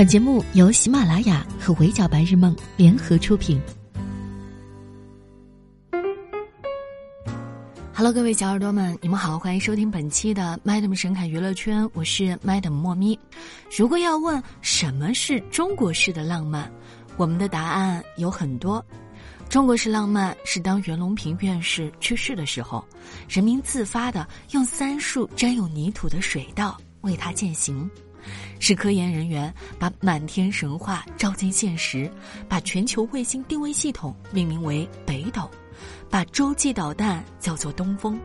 本节目由喜马拉雅和围剿白日梦联合出品。Hello，各位小耳朵们，你们好，欢迎收听本期的 Madam 神侃娱乐圈，我是 Madam 莫咪。如果要问什么是中国式的浪漫，我们的答案有很多。中国式浪漫是当袁隆平院士去世的时候，人民自发的用三束沾有泥土的水稻为他践行。是科研人员把满天神话照进现实，把全球卫星定位系统命名为北斗，把洲际导弹叫做东风。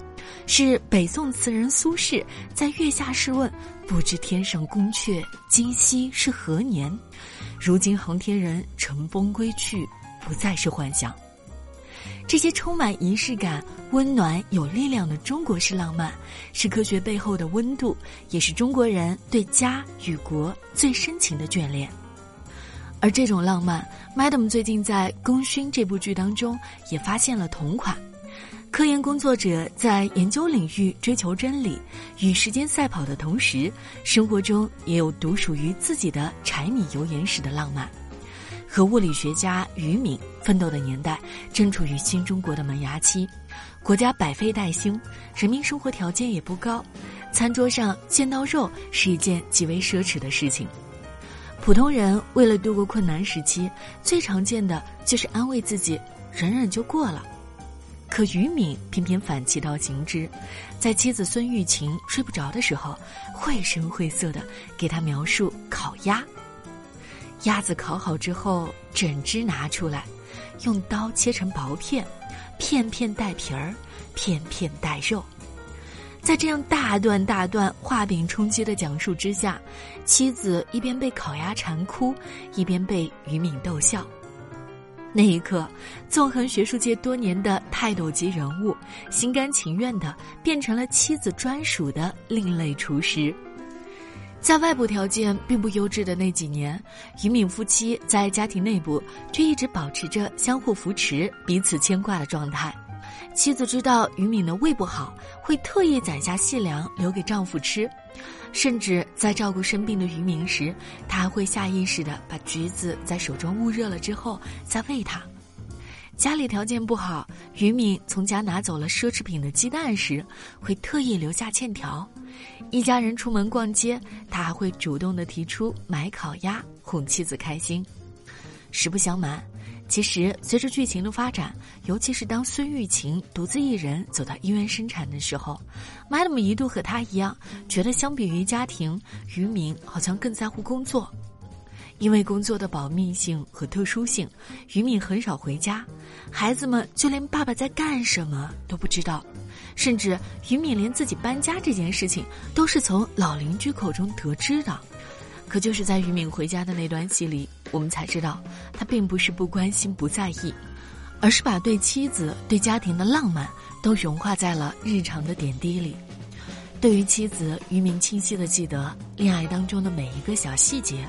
是北宋词人苏轼在月下试问：“不知天上宫阙，今夕是何年？”如今航天人乘风归去，不再是幻想。这些充满仪式感、温暖有力量的中国式浪漫，是科学背后的温度，也是中国人对家与国最深情的眷恋。而这种浪漫，Madam 最近在《功勋》这部剧当中也发现了同款。科研工作者在研究领域追求真理，与时间赛跑的同时，生活中也有独属于自己的柴米油盐时的浪漫。和物理学家于敏奋斗的年代正处于新中国的萌芽期，国家百废待兴，人民生活条件也不高，餐桌上见到肉是一件极为奢侈的事情。普通人为了度过困难时期，最常见的就是安慰自己，忍忍就过了。可于敏偏偏反其道行之，在妻子孙玉琴睡不着的时候，绘声绘色的给她描述烤鸭。鸭子烤好之后，整只拿出来，用刀切成薄片，片片带皮儿，片片带肉。在这样大段大段画饼充饥的讲述之下，妻子一边被烤鸭馋哭，一边被俞敏逗笑。那一刻，纵横学术界多年的泰斗级人物，心甘情愿的变成了妻子专属的另类厨师。在外部条件并不优质的那几年，于敏夫妻在家庭内部却一直保持着相互扶持、彼此牵挂的状态。妻子知道于敏的胃不好，会特意攒下细粮留给丈夫吃，甚至在照顾生病的于敏时，她还会下意识地把橘子在手中捂热了之后再喂他。家里条件不好，俞敏从家拿走了奢侈品的鸡蛋时，会特意留下欠条。一家人出门逛街，他还会主动的提出买烤鸭哄妻子开心。实不相瞒，其实随着剧情的发展，尤其是当孙玉琴独自一人走到医院生产的时候，Madam 一度和他一样，觉得相比于家庭，俞敏好像更在乎工作。因为工作的保密性和特殊性，于敏很少回家，孩子们就连爸爸在干什么都不知道，甚至于敏连自己搬家这件事情都是从老邻居口中得知的。可就是在于敏回家的那段戏里，我们才知道，他并不是不关心、不在意，而是把对妻子、对家庭的浪漫都融化在了日常的点滴里。对于妻子，于敏清晰的记得恋爱当中的每一个小细节。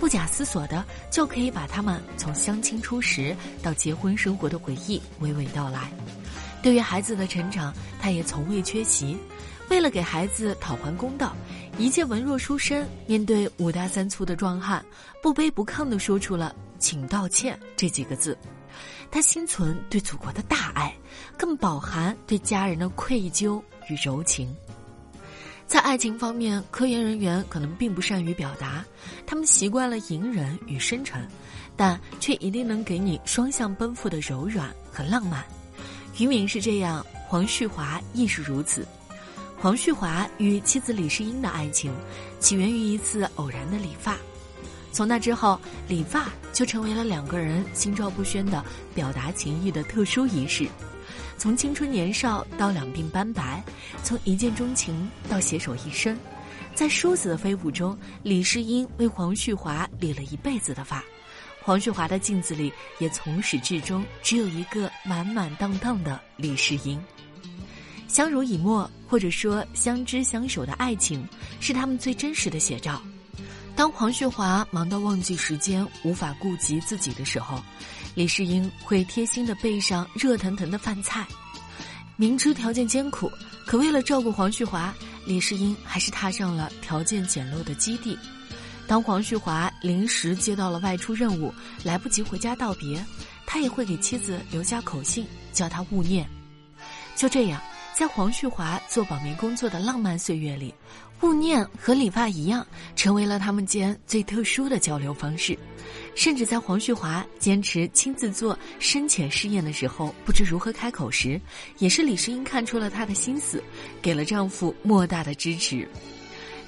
不假思索的就可以把他们从相亲初识到结婚生活的回忆娓娓道来。对于孩子的成长，他也从未缺席。为了给孩子讨还公道，一介文弱书生面对五大三粗的壮汉，不卑不亢地说出了“请道歉”这几个字。他心存对祖国的大爱，更饱含对家人的愧疚与柔情。在爱情方面，科研人员可能并不善于表达，他们习惯了隐忍与深沉，但却一定能给你双向奔赴的柔软和浪漫。于敏是这样，黄旭华亦是如此。黄旭华与妻子李世英的爱情，起源于一次偶然的理发，从那之后，理发就成为了两个人心照不宣的表达情谊的特殊仪式。从青春年少到两鬓斑白，从一见钟情到携手一生，在梳子的飞舞中，李世英为黄旭华理了一辈子的发，黄旭华的镜子里也从始至终只有一个满满当当的李世英。相濡以沫或者说相知相守的爱情，是他们最真实的写照。当黄旭华忙到忘记时间、无法顾及自己的时候，李世英会贴心的备上热腾腾的饭菜。明知条件艰苦，可为了照顾黄旭华，李世英还是踏上了条件简陋的基地。当黄旭华临时接到了外出任务，来不及回家道别，他也会给妻子留下口信，叫她勿念。就这样，在黄旭华做保密工作的浪漫岁月里，勿念和理发一样，成为了他们间最特殊的交流方式。甚至在黄旭华坚持亲自做深浅试验的时候，不知如何开口时，也是李世英看出了她的心思，给了丈夫莫大的支持。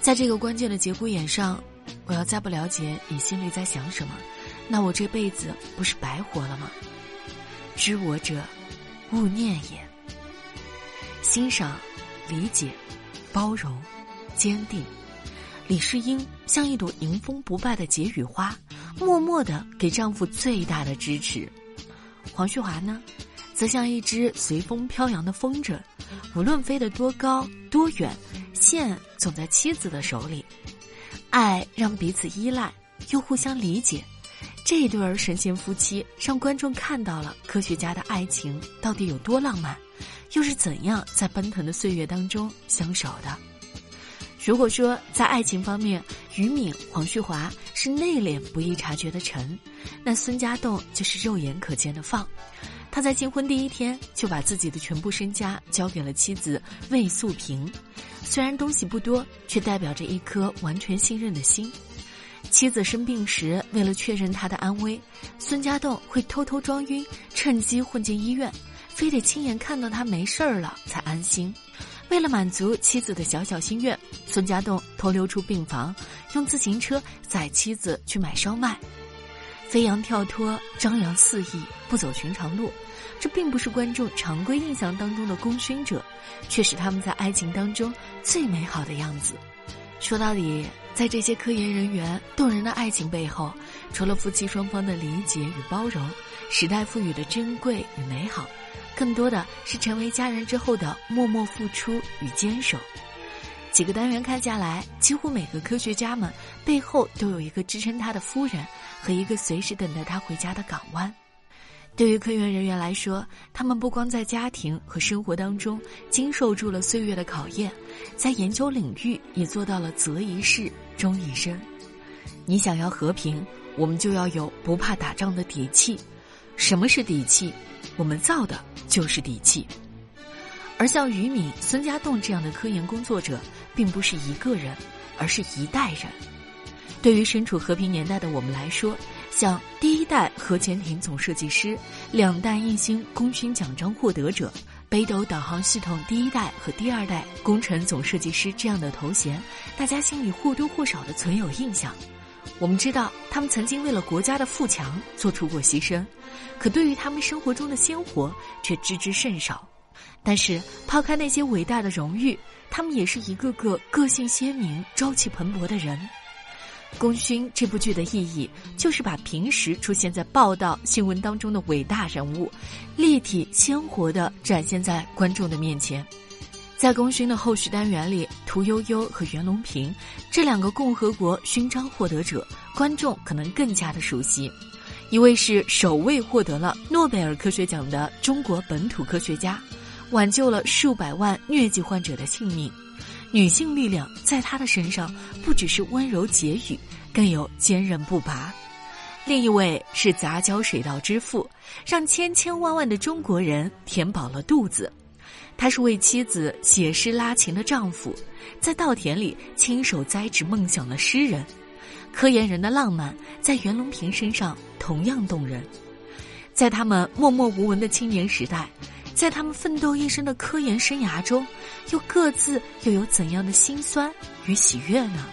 在这个关键的节骨眼上，我要再不了解你心里在想什么，那我这辈子不是白活了吗？知我者，勿念也。欣赏、理解、包容、坚定，李世英像一朵迎风不败的解语花。默默的给丈夫最大的支持，黄旭华呢，则像一只随风飘扬的风筝，无论飞得多高多远，线总在妻子的手里。爱让彼此依赖，又互相理解，这一对儿神仙夫妻让观众看到了科学家的爱情到底有多浪漫，又是怎样在奔腾的岁月当中相守的。如果说在爱情方面，于敏、黄旭华是内敛不易察觉的沉，那孙家栋就是肉眼可见的放。他在新婚第一天就把自己的全部身家交给了妻子魏素萍，虽然东西不多，却代表着一颗完全信任的心。妻子生病时，为了确认她的安危，孙家栋会偷偷装晕，趁机混进医院，非得亲眼看到她没事儿了才安心。为了满足妻子的小小心愿，孙家栋偷溜出病房，用自行车载妻子去买烧麦，飞扬跳脱，张扬肆意，不走寻常路。这并不是观众常规印象当中的功勋者，却是他们在爱情当中最美好的样子。说到底，在这些科研人员动人的爱情背后，除了夫妻双方的理解与包容，时代赋予的珍贵与美好。更多的是成为家人之后的默默付出与坚守。几个单元看下来，几乎每个科学家们背后都有一个支撑他的夫人和一个随时等待他回家的港湾。对于科研人员来说，他们不光在家庭和生活当中经受住了岁月的考验，在研究领域也做到了择一事终一生。你想要和平，我们就要有不怕打仗的底气。什么是底气？我们造的就是底气，而像于敏、孙家栋这样的科研工作者，并不是一个人，而是一代人。对于身处和平年代的我们来说，像第一代核潜艇总设计师、两弹一星功勋奖章获得者、北斗导航系统第一代和第二代工程总设计师这样的头衔，大家心里或多或少的存有印象。我们知道，他们曾经为了国家的富强做出过牺牲，可对于他们生活中的鲜活却知之甚少。但是，抛开那些伟大的荣誉，他们也是一个个个性鲜明、朝气蓬勃的人。《功勋》这部剧的意义，就是把平时出现在报道、新闻当中的伟大人物，立体鲜活地展现在观众的面前。在功勋的后续单元里，屠呦呦和袁隆平这两个共和国勋章获得者，观众可能更加的熟悉。一位是首位获得了诺贝尔科学奖的中国本土科学家，挽救了数百万疟疾患者的性命。女性力量在他的身上不只是温柔解语，更有坚韧不拔。另一位是杂交水稻之父，让千千万万的中国人填饱了肚子。他是为妻子写诗拉琴的丈夫，在稻田里亲手栽植梦想的诗人，科研人的浪漫在袁隆平身上同样动人。在他们默默无闻的青年时代，在他们奋斗一生的科研生涯中，又各自又有怎样的辛酸与喜悦呢？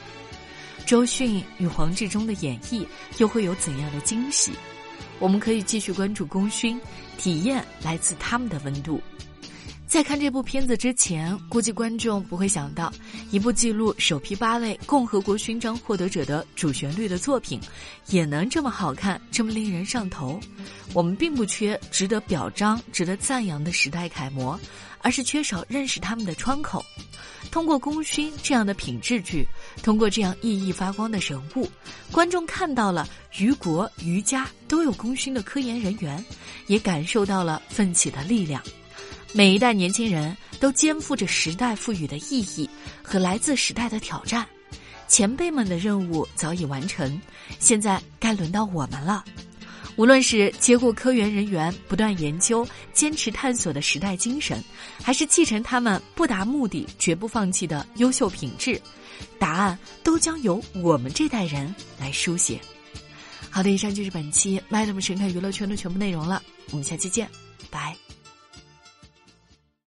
周迅与黄志忠的演绎又会有怎样的惊喜？我们可以继续关注功勋，体验来自他们的温度。在看这部片子之前，估计观众不会想到，一部记录首批八位共和国勋章获得者的主旋律的作品，也能这么好看，这么令人上头。我们并不缺值得表彰、值得赞扬的时代楷模，而是缺少认识他们的窗口。通过功勋这样的品质剧，通过这样熠熠发光的人物，观众看到了于国于家都有功勋的科研人员，也感受到了奋起的力量。每一代年轻人都肩负着时代赋予的意义和来自时代的挑战，前辈们的任务早已完成，现在该轮到我们了。无论是接过科研人员不断研究、坚持探索的时代精神，还是继承他们不达目的绝不放弃的优秀品质，答案都将由我们这代人来书写。好的，以上就是本期《麦 a m 神探娱乐圈的全部内容了，我们下期见，拜。